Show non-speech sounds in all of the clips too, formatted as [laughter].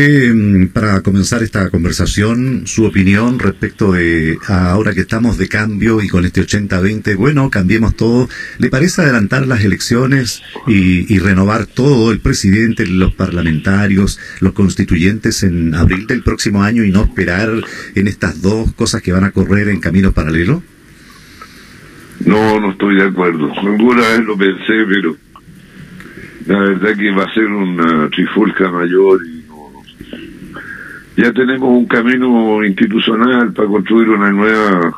Eh, para comenzar esta conversación, su opinión respecto de ahora que estamos de cambio y con este 80-20, bueno, cambiemos todo. ¿Le parece adelantar las elecciones y, renovar todo, el presidente, los parlamentarios, los constituyentes en abril del próximo año y no esperar en estas dos cosas que van a correr en camino paralelo? No, no estoy de acuerdo. Alguna vez lo pensé, pero la verdad que va a ser una trifulca mayor y ya tenemos un camino institucional para construir una nueva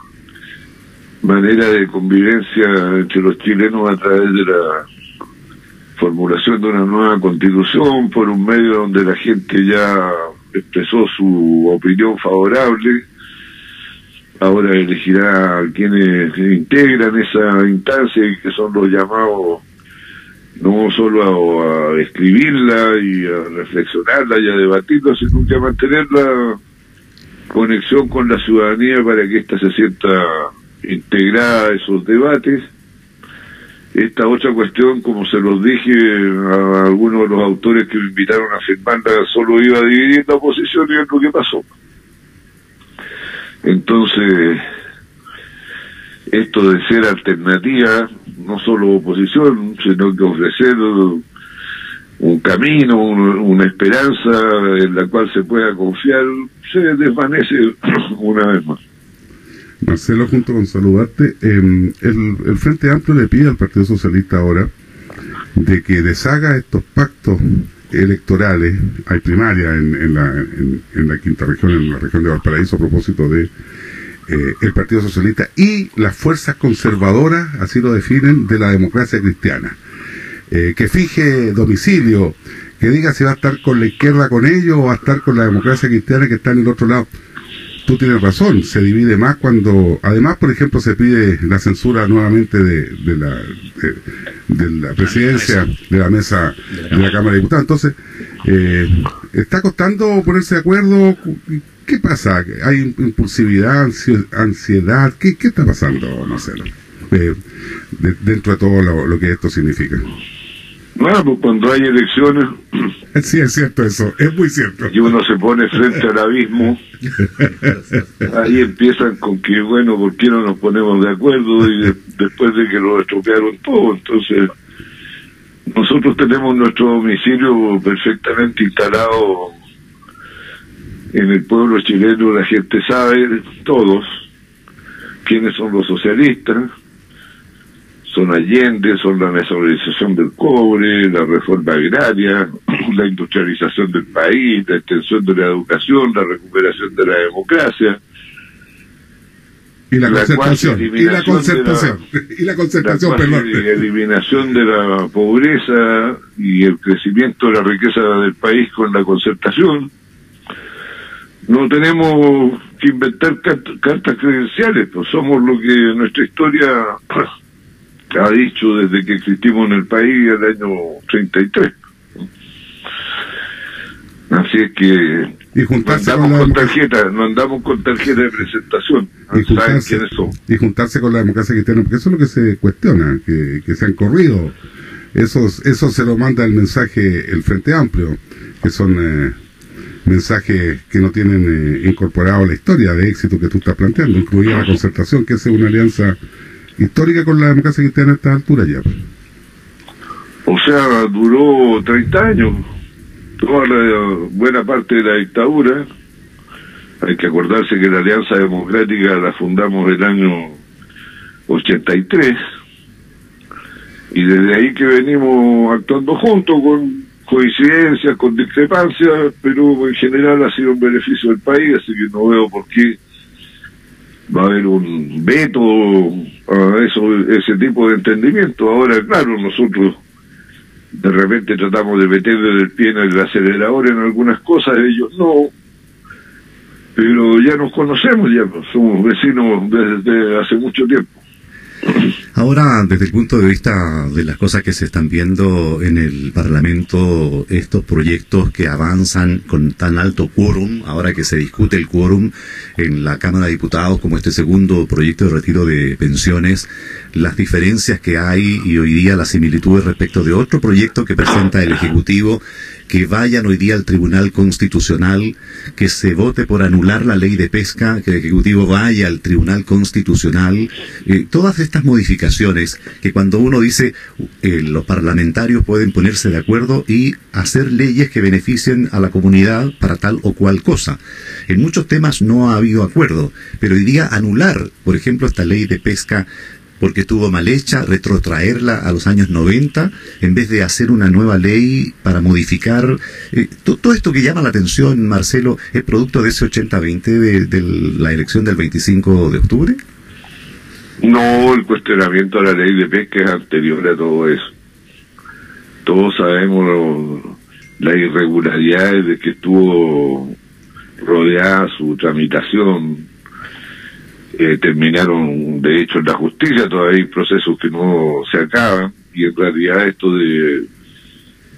manera de convivencia entre los chilenos a través de la formulación de una nueva constitución por un medio donde la gente ya expresó su opinión favorable. Ahora elegirá quienes integran esa instancia y que son los llamados no solo a, escribirla y a reflexionarla y a debatirla, sino que a mantener la conexión con la ciudadanía para que ésta se sienta integrada a esos debates. Esta otra cuestión, como se los dije a algunos de los autores que me invitaron a firmarla, solo iba a dividir oposición y es lo que pasó. Entonces, esto de ser alternativa, no solo oposición, sino que ofrecer un camino, una esperanza en la cual se pueda confiar, se desvanece [clears throat] una vez más. Marcelo, junto con saludarte, em, el, Frente Amplio le pide al Partido Socialista ahora de que deshaga estos pactos electorales, hay primaria en, en, la, en la quinta región, en la región de Valparaíso, a propósito de eh, el Partido Socialista y las fuerzas conservadoras, así lo definen, de la democracia cristiana. Eh, que fije domicilio, que diga si va a estar con la izquierda con ellos o va a estar con la democracia cristiana que está en el otro lado. Tú tienes razón, se divide más cuando, además, por ejemplo, se pide la censura nuevamente de, de la, de, la presidencia, de la mesa de la Cámara de Diputados. Entonces, eh, está costando ponerse de acuerdo ¿Qué pasa? ¿Hay impulsividad, ansiedad? ¿Qué, qué está pasando, Marcelo? Eh, dentro de todo lo, que esto significa. Bueno, pues cuando hay elecciones... [laughs] Sí, es cierto eso, es muy cierto. Y uno se pone frente al abismo, ahí empiezan con que, bueno, ¿por qué no nos ponemos de acuerdo? Y después de que lo estropearon todo, entonces nosotros tenemos nuestro domicilio perfectamente instalado en el pueblo chileno la gente sabe, todos, quiénes son los socialistas, son Allende, son la nacionalización del cobre, la reforma agraria, [clears throat] la industrialización del país, la extensión de la educación, la recuperación de la democracia. Y la, concertación, y la concertación, [laughs] y la concertación, perdón. eliminación de la pobreza y el crecimiento de la riqueza del país con la concertación no tenemos que inventar cartas credenciales, pues somos lo que nuestra historia [clears throat] ha dicho desde que existimos en el país el año 33. Así es que y juntarse no andamos con, tarjeta, no andamos con tarjeta de presentación. Y juntarse, y juntarse con la democracia cristiana, porque eso es lo que se cuestiona, que, que se han corrido. Eso, eso se lo manda el mensaje el Frente Amplio, que son eh, mensajes que no tienen eh, incorporado la historia de éxito que tú estás planteando, incluida la concertación, que es una alianza histórica con la democracia cristiana a esta altura ya. O sea, duró 30 años, toda la buena parte de la dictadura. Hay que acordarse que la Alianza Democrática la fundamos el año 83 y desde ahí que venimos actuando juntos con coincidencias, con discrepancias, pero en general ha sido un beneficio del país, así que no veo por qué va a haber un veto a eso, ese tipo de entendimiento. Ahora, claro, nosotros de repente tratamos de meterle el pie en el acelerador en algunas cosas, ellos no, pero ya nos conocemos, ya somos vecinos desde hace mucho tiempo. Ahora, desde el punto de vista de las cosas que se están viendo en el Parlamento, estos proyectos que avanzan con tan alto quórum, ahora que se discute el quórum en la Cámara de Diputados como este segundo proyecto de retiro de pensiones, las diferencias que hay y hoy día las similitudes respecto de otro proyecto que presenta el Ejecutivo que vayan hoy día al Tribunal Constitucional, que se vote por anular la ley de pesca, que el Ejecutivo vaya al Tribunal Constitucional, eh, todas estas modificaciones que cuando uno dice eh, los parlamentarios pueden ponerse de acuerdo y hacer leyes que beneficien a la comunidad para tal o cual cosa. En muchos temas no ha habido acuerdo, pero hoy día anular, por ejemplo, esta ley de pesca porque estuvo mal hecha, retrotraerla a los años 90 en vez de hacer una nueva ley para modificar. Eh, todo esto que llama la atención, Marcelo, ¿es producto de ese 80-20 de, la elección del 25 de octubre? No, el cuestionamiento a la ley de pesca es anterior a todo eso. Todos sabemos las irregularidades de que estuvo rodeada su tramitación eh, terminaron de hecho en la justicia, todavía hay procesos que no se acaban y en realidad esto de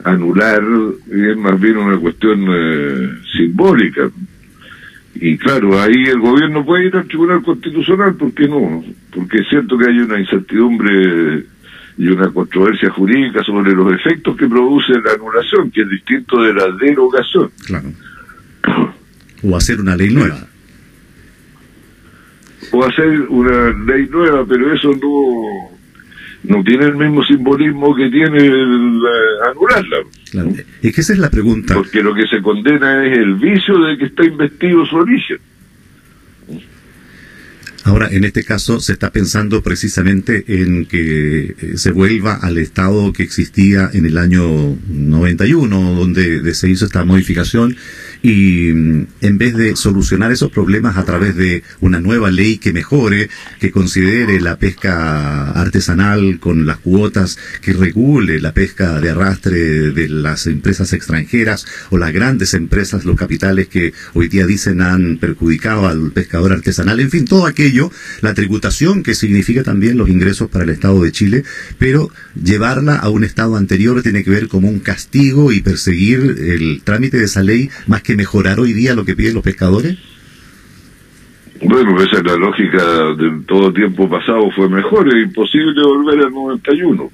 anular es más bien una cuestión eh, simbólica. Y claro, ahí el gobierno puede ir al Tribunal Constitucional, ¿por qué no? Porque es cierto que hay una incertidumbre y una controversia jurídica sobre los efectos que produce la anulación, que es distinto de la derogación. Claro. O hacer una ley nueva o hacer una ley nueva, pero eso no no tiene el mismo simbolismo que tiene el, anularla. Claro. Es que esa es la pregunta. Porque lo que se condena es el vicio de que está investido su origen. Ahora, en este caso se está pensando precisamente en que eh, se vuelva al estado que existía en el año 91, donde se hizo esta modificación y mm, en vez de solucionar esos problemas a través de una nueva ley que mejore, que considere la pesca artesanal con las cuotas, que regule la pesca de arrastre de las empresas extranjeras o las grandes empresas, los capitales que hoy día dicen han perjudicado al pescador artesanal, en fin, todo aquello, la tributación que significa también los ingresos para el Estado de Chile, pero llevarla a un estado anterior tiene que ver como un castigo y perseguir el trámite de esa ley más que mejorar hoy día lo que piden los pescadores? Bueno, esa es la lógica de todo tiempo pasado, fue mejor, es imposible volver al 91.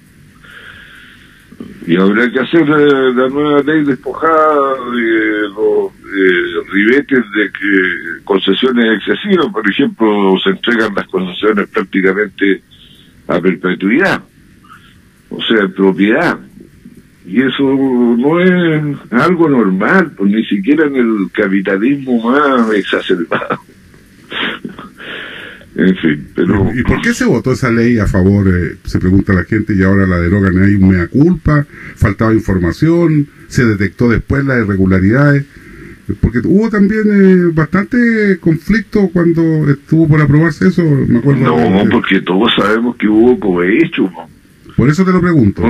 Y habría que hacer la nueva ley despojada de los eh, ribetes de que concesiones excesivas, por ejemplo, se entregan las concesiones prácticamente a perpetuidad, o sea, propiedad. Y eso no es algo normal, pues ni siquiera en el capitalismo más exacerbado. [laughs] en fin, pero... ¿Y por qué se votó esa ley a favor, eh, se pregunta la gente, y ahora la derogan? ¿Hay un mea culpa? ¿Faltaba información? ¿Se detectó después las irregularidades? Porque hubo también eh, bastante conflicto cuando estuvo por aprobarse eso, me acuerdo. No, porque todos sabemos que hubo cohecho. Por eso te lo pregunto.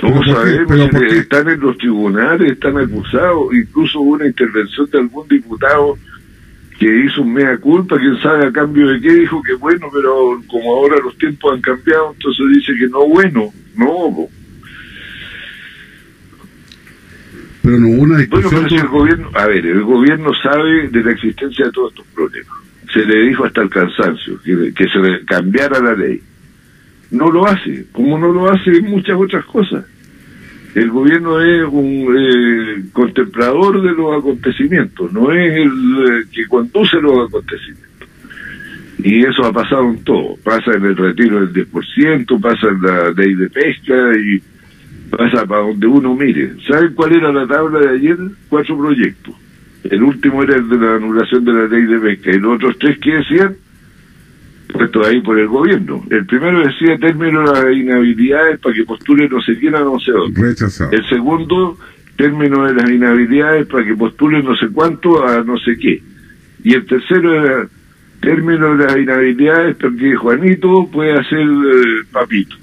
Todos sabemos que están en los tribunales, están acusados, incluso hubo una intervención de algún diputado que hizo un mea culpa, quién sabe a cambio de qué, dijo que bueno, pero como ahora los tiempos han cambiado, entonces dice que no bueno, no. Pero no hubo una discusión. Bueno, pero si el gobierno, a ver, el gobierno sabe de la existencia de todos estos problemas. Se le dijo hasta el cansancio que, que se cambiara la ley no lo hace, como no lo hace muchas otras cosas. El gobierno es un eh, contemplador de los acontecimientos, no es el eh, que conduce los acontecimientos. Y eso ha pasado en todo. Pasa en el retiro del 10%, pasa en la ley de pesca y pasa para donde uno mire. ¿Saben cuál era la tabla de ayer? Cuatro proyectos. El último era el de la anulación de la ley de pesca. Y los otros tres que decían puesto ahí por el gobierno. El primero decía término de las inhabilidades para que postule no sé quién a no sé dónde. Rechazado. El segundo, término de las inhabilidades para que postule no sé cuánto a no sé qué. Y el tercero era término de las inhabilidades para que Juanito pueda hacer eh, papito.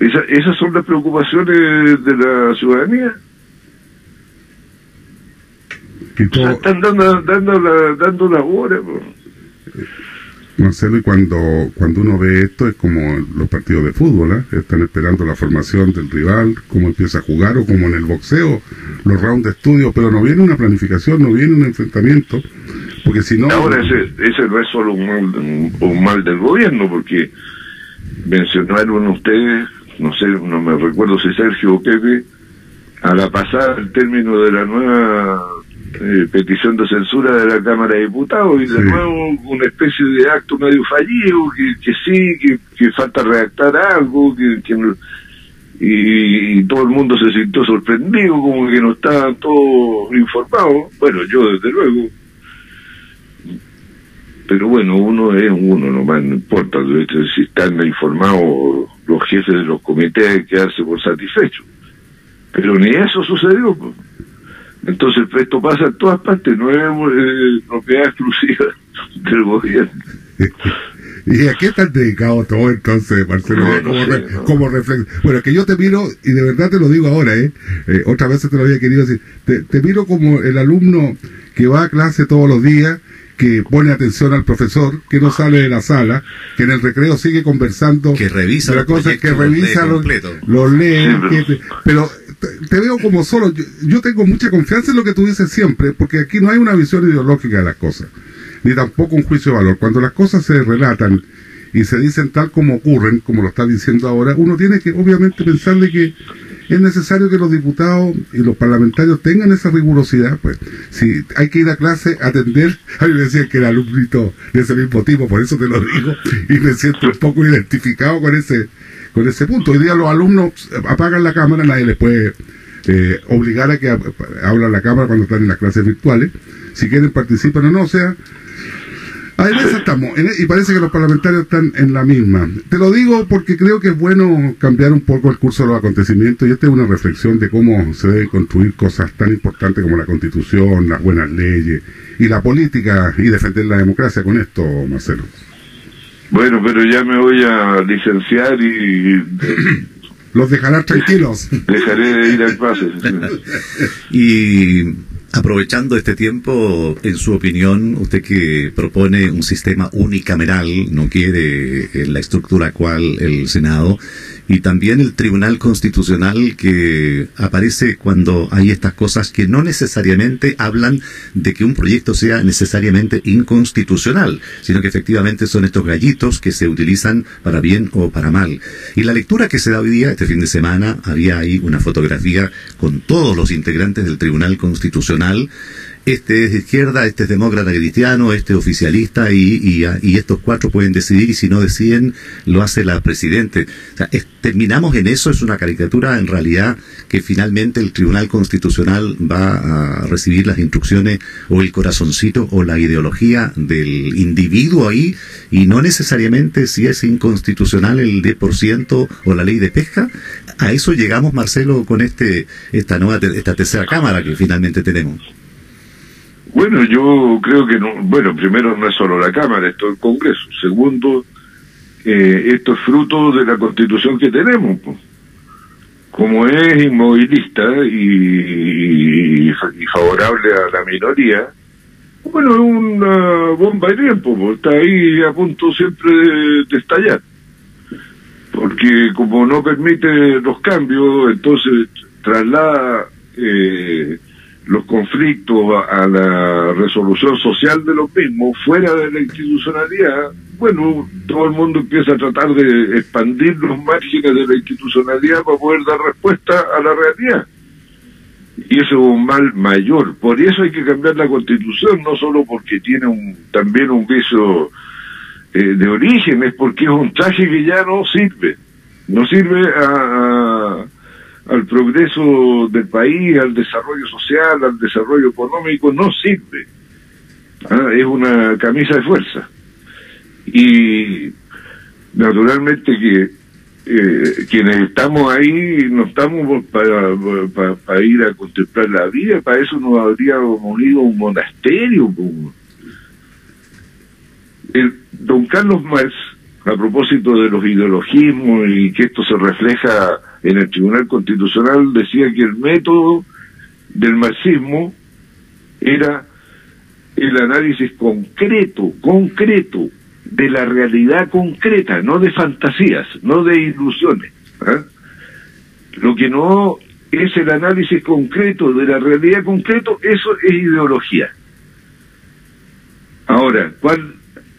esas son las preocupaciones de la ciudadanía. están dando, dando, la, dando la hora. Marcelo, y cuando, cuando uno ve esto es como los partidos de fútbol, ¿eh? están esperando la formación del rival, cómo empieza a jugar, o como en el boxeo, los rounds de estudio, pero no viene una planificación, no viene un enfrentamiento, porque si no... Ahora ese, ese no es solo un mal, un mal del gobierno, porque mencionaron ustedes, no sé, no me recuerdo si Sergio o Pepe, a la pasada el término de la nueva eh, petición de censura de la Cámara de Diputados y de nuevo una especie de acto medio fallido, que, que sí, que, falta redactar algo, que, y, todo el mundo se sintió sorprendido, como que no estaban todos informados. Bueno, yo desde luego. Pero bueno, uno es uno, nomás no importa. Si están informados los jefes de los comités, hay que quedarse por satisfechos. Pero ni eso sucedió. Pues. Entonces esto pasa en todas partes, no es eh, propiedad exclusiva [laughs] del gobierno. [laughs] ¿Y a qué están dedicado todo entonces, Marcelo? como, reflexión. Bueno, que yo te miro, y de verdad te lo digo ahora, ¿eh? eh otra vez te lo había querido decir, te, te, miro como el alumno que va a clase todos los días, que pone atención al profesor, que no sale de la sala, que en el recreo sigue conversando. Que revisa la cosa, que revisa los, los lee, pero te, veo como solo. Yo, tengo mucha confianza en lo que tú dices siempre, porque aquí no hay una visión ideológica de las cosas, ni tampoco un juicio de valor. Cuando las cosas se relatan y se dicen tal como ocurren, como lo está diciendo ahora, uno tiene que obviamente pensar de que es necesario que los diputados y los parlamentarios tengan esa rigurosidad, pues si hay que ir a clase, atender, [laughs] a mí me decían que era alumnito de ese mismo tipo, por eso te lo digo, y me siento un poco identificado con ese con ese punto. Hoy día los alumnos apagan la cámara, nadie les puede eh, obligar a que hablen la cámara cuando están en las clases virtuales. Si quieren participan o no, o sea, Ahí estamos, e, y parece que los parlamentarios están en la misma. Te lo digo porque creo que es bueno cambiar un poco el curso de los acontecimientos y esta es una reflexión de cómo se deben construir cosas tan importantes como la constitución, las buenas leyes y la política y defender la democracia con esto, Marcelo. Bueno, pero ya me voy a licenciar y... [clears throat] Los dejarás tranquilos. [laughs] Dejaré de ir al pase. y Aprovechando este tiempo, en su opinión, usted que propone un sistema unicameral, no quiere la estructura cual el Senado, y también el Tribunal Constitucional que aparece cuando hay estas cosas que no necesariamente hablan de que un proyecto sea necesariamente inconstitucional, sino que efectivamente son estos gallitos que se utilizan para bien o para mal. Y la lectura que se da hoy día, este fin de semana, había ahí una fotografía con todos los integrantes del Tribunal Constitucional este es de izquierda, este es demócrata cristiano, este es oficialista y, y, estos cuatro pueden decidir y si no deciden lo hace la presidente. terminamos en eso, es una caricatura en realidad que finalmente el Tribunal Constitucional va a recibir las instrucciones o el corazoncito o la ideología del individuo ahí y no necesariamente si es inconstitucional el 10% o la ley de pesca. A eso llegamos, Marcelo, con este esta nueva esta tercera cámara que finalmente tenemos. Bueno, yo creo que no. Bueno, primero no es solo la Cámara, esto es el Congreso. Segundo, eh, esto es fruto de la Constitución que tenemos. Como es inmovilista y, favorable a la minoría, bueno, es una bomba de tiempo, está ahí a punto siempre de, estallar. Porque como no permite los cambios, entonces traslada eh, los conflictos a, la resolución social de los mismos fuera de la institucionalidad, bueno, todo el mundo empieza a tratar de expandir los márgenes de la institucionalidad para poder dar respuesta a la realidad. Y eso es un mal mayor. Por eso hay que cambiar la constitución, no solo porque tiene un, también un viso eh, de origen, es porque es un traje que ya no sirve. No sirve a al progreso del país, al desarrollo social, al desarrollo económico, no sirve. Ah, es una camisa de fuerza. Y naturalmente que eh, quienes estamos ahí no estamos para, ir a contemplar la vida, para eso nos habría unido un monasterio. El, don Carlos Marx, a propósito de los ideologismos y que esto se refleja en el Tribunal Constitucional decía que el método del marxismo era el análisis concreto, concreto, de la realidad concreta, no de fantasías, no de ilusiones. ¿ah? Lo que no es el análisis concreto de la realidad concreto, eso es ideología. Ahora, ¿cuál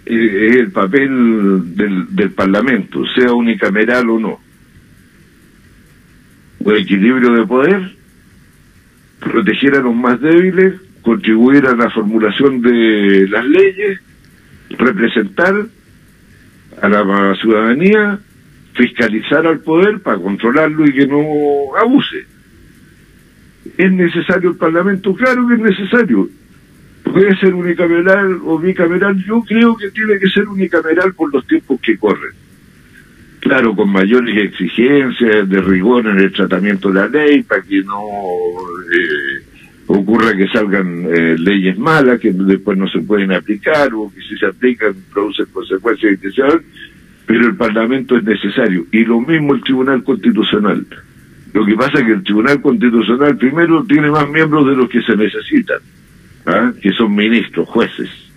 eh, es el papel del, del Parlamento, sea unicameral o no? O equilibrio de poder, proteger a los más débiles, contribuir a la formulación de las leyes, representar a la ciudadanía, fiscalizar al poder para controlarlo y que no abuse. ¿Es necesario el Parlamento? Claro que es necesario. ¿Puede ser unicameral o bicameral? Yo creo que tiene que ser unicameral por los tiempos que corren. Claro, con mayores exigencias de rigor en el tratamiento de la ley para que no eh, ocurra que salgan eh, leyes malas que después no se pueden aplicar o que si se aplican producen consecuencias judiciales, pero el Parlamento es necesario. Y lo mismo el Tribunal Constitucional. Lo que pasa es que el Tribunal Constitucional primero tiene más miembros de los que se necesitan, ¿ah? que son ministros, jueces.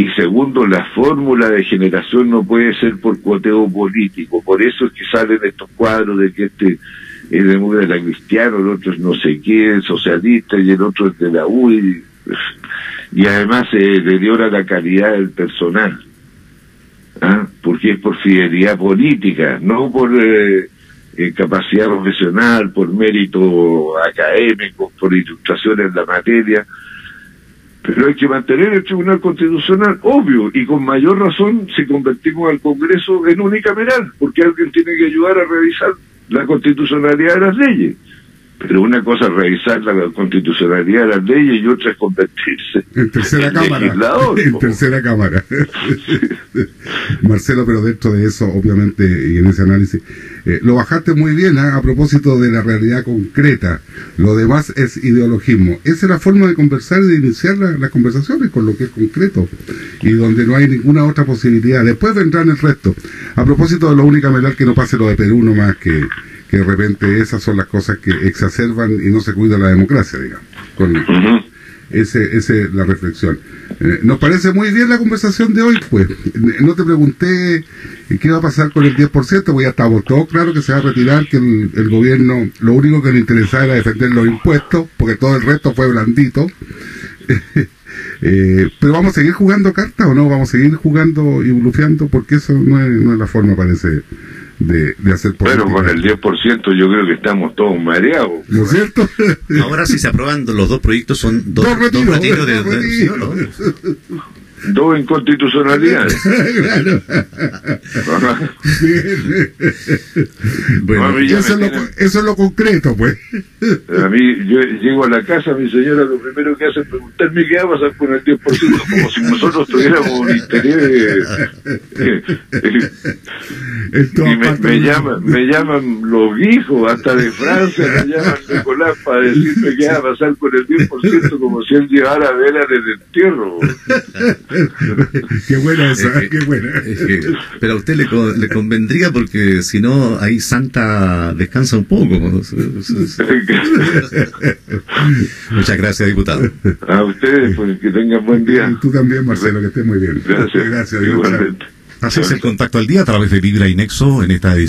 Y segundo, la fórmula de generación no puede ser por cuoteo político. Por eso es que salen estos cuadros de que este es de la cristiano, el otro es no sé qué, socialista, y el otro es de la UI. Y además se deteriora la calidad del personal. ¿ah? Porque es por fidelidad política, no por... Eh, eh, capacidad profesional, por mérito académico, por ilustración en la materia. Pero hay que mantener el Tribunal Constitucional, obvio, y con mayor razón si convertimos al Congreso en unicameral, porque alguien tiene que ayudar a revisar la constitucionalidad de las leyes. Pero una cosa es revisar la constitucionalidad de las leyes y otra es convertirse en tercera cámara. En tercera cámara. [laughs] Marcelo, pero dentro de eso, obviamente, y en ese análisis, eh, lo bajaste muy bien ¿ah? a propósito de la realidad concreta. Lo demás es ideologismo. Esa es la forma de conversar y de iniciar las conversaciones con lo que es concreto y donde no hay ninguna otra posibilidad. Después vendrán el resto. A propósito de lo unicameral, que no pase lo de Perú nomás que que de repente esas son las cosas que exacerban y no se cuida la democracia, digamos. Con, ese, ese es la reflexión. Eh, nos parece muy bien la conversación de hoy, pues. No te pregunté qué va a pasar con el 10%, porque ya estamos todos claro que se va a retirar, que el, gobierno lo único que le interesaba era defender los impuestos, porque todo el resto fue blandito. [laughs] Eh, pero vamos a seguir jugando cartas o no, vamos a seguir jugando y blufeando, porque eso no es, no es la forma, parece de, de hacer política. Pero con el 10% yo creo que estamos todos mareados. ¿No es cierto? Ahora si se aprueban los dos proyectos son dos, dos retiros, de, dos inconstitucionalidades. [laughs] claro. [laughs] bueno, eso, es lo, eso, es lo, concreto, pues. A mí, yo llego a la casa, mi señora lo primero que hace es preguntarme qué va a pasar con el 10%, como si [laughs] nosotros tuviéramos un interés. y me, me, llaman, me llaman los hijos, hasta de Francia, me llaman Nicolás para decirme qué va a pasar con el 10%, como si él llevara velas desde el entierro. Qué buena esa, qué buena. pero a usted le, le convendría porque si no, ahí Santa descansa un poco. Muchas gracias, diputado. A ustedes, pues, que tengan buen día. Y tú también, Marcelo, que estés muy bien. Gracias. Gracias, Así es el contacto al día a través de Vibra y Nexo en esta edición.